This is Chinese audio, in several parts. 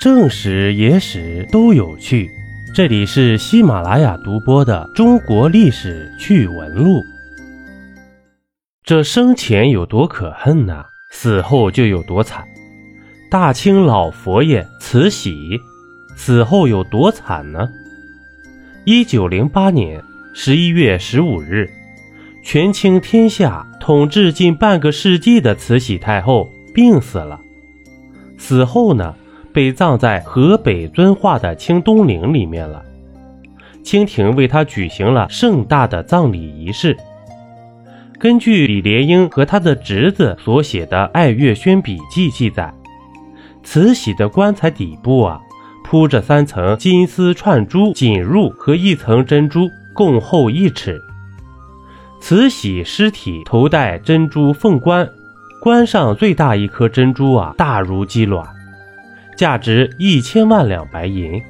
正史、野史都有趣。这里是喜马拉雅独播的《中国历史趣闻录》。这生前有多可恨呐，死后就有多惨。大清老佛爷慈禧死后有多惨呢？一九零八年十一月十五日，权倾天下、统治近半个世纪的慈禧太后病死了。死后呢，被葬在河北遵化的清东陵里面了。清廷为他举行了盛大的葬礼仪式。根据李莲英和他的侄子所写的《爱月轩笔记》记载，慈禧的棺材底部啊，铺着三层金丝串珠锦褥和一层珍珠，共厚一尺。慈禧尸体头戴珍珠凤冠，冠上最大一颗珍珠啊，大如鸡卵，价值一千万两白银。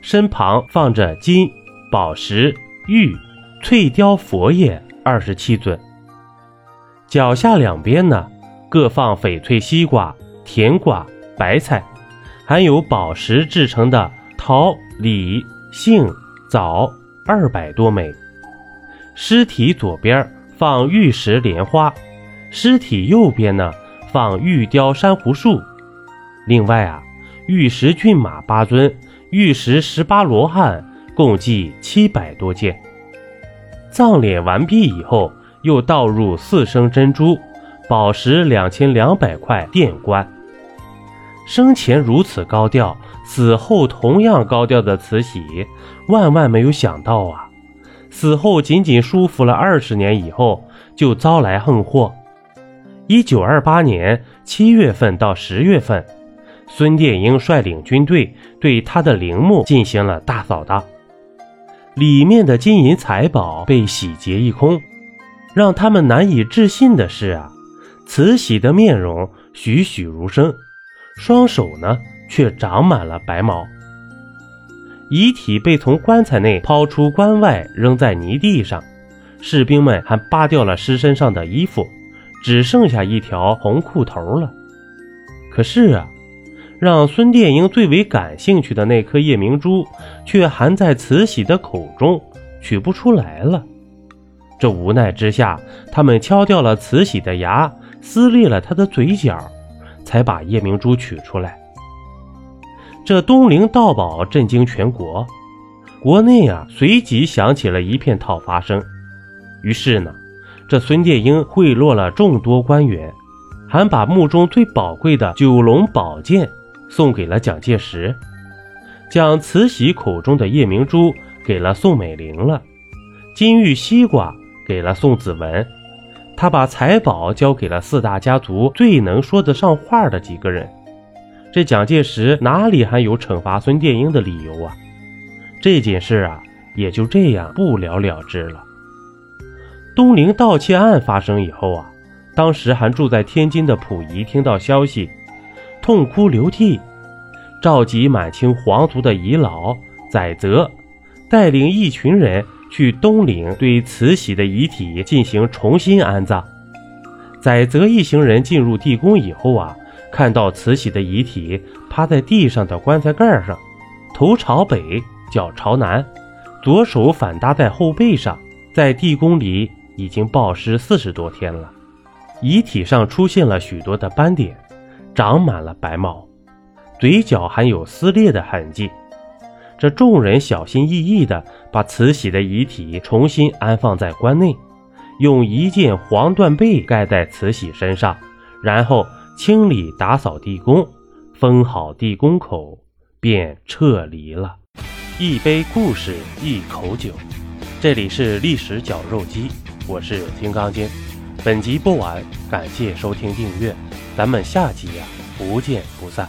身旁放着金、宝石、玉、翠雕佛爷。二十七尊，脚下两边呢，各放翡翠西瓜、甜瓜、白菜，还有宝石制成的桃、李、杏、枣二百多枚。尸体左边放玉石莲花，尸体右边呢放玉雕珊瑚树。另外啊，玉石骏马八尊，玉石十八罗汉，共计七百多件。葬殓完毕以后，又倒入四升珍珠、宝石两千两百块垫棺。生前如此高调，死后同样高调的慈禧，万万没有想到啊！死后仅仅舒服了二十年以后，就遭来横祸。一九二八年七月份到十月份，孙殿英率领军队对他的陵墓进行了大扫荡。里面的金银财宝被洗劫一空，让他们难以置信的是啊，慈禧的面容栩栩如生，双手呢却长满了白毛。遗体被从棺材内抛出关外，扔在泥地上，士兵们还扒掉了尸身上的衣服，只剩下一条红裤头了。可是啊。让孙殿英最为感兴趣的那颗夜明珠，却含在慈禧的口中，取不出来了。这无奈之下，他们敲掉了慈禧的牙，撕裂了她的嘴角，才把夜明珠取出来。这东陵盗宝震惊全国，国内啊随即响起了一片讨伐声。于是呢，这孙殿英贿赂了众多官员，还把墓中最宝贵的九龙宝剑。送给了蒋介石，将慈禧口中的夜明珠给了宋美龄了，金玉西瓜给了宋子文，他把财宝交给了四大家族最能说得上话的几个人。这蒋介石哪里还有惩罚孙殿英的理由啊？这件事啊，也就这样不了了之了。东陵盗窃案发生以后啊，当时还住在天津的溥仪听到消息。痛哭流涕，召集满清皇族的遗老，载泽带领一群人去东陵对慈禧的遗体进行重新安葬。载泽一行人进入地宫以后啊，看到慈禧的遗体趴在地上的棺材盖上，头朝北，脚朝南，左手反搭在后背上，在地宫里已经暴尸四十多天了，遗体上出现了许多的斑点。长满了白毛，嘴角还有撕裂的痕迹。这众人小心翼翼地把慈禧的遗体重新安放在棺内，用一件黄缎被盖在慈禧身上，然后清理打扫地宫，封好地宫口，便撤离了。一杯故事，一口酒，这里是历史绞肉机，我是金刚经。本集播完，感谢收听订阅。咱们下集呀，不见不散。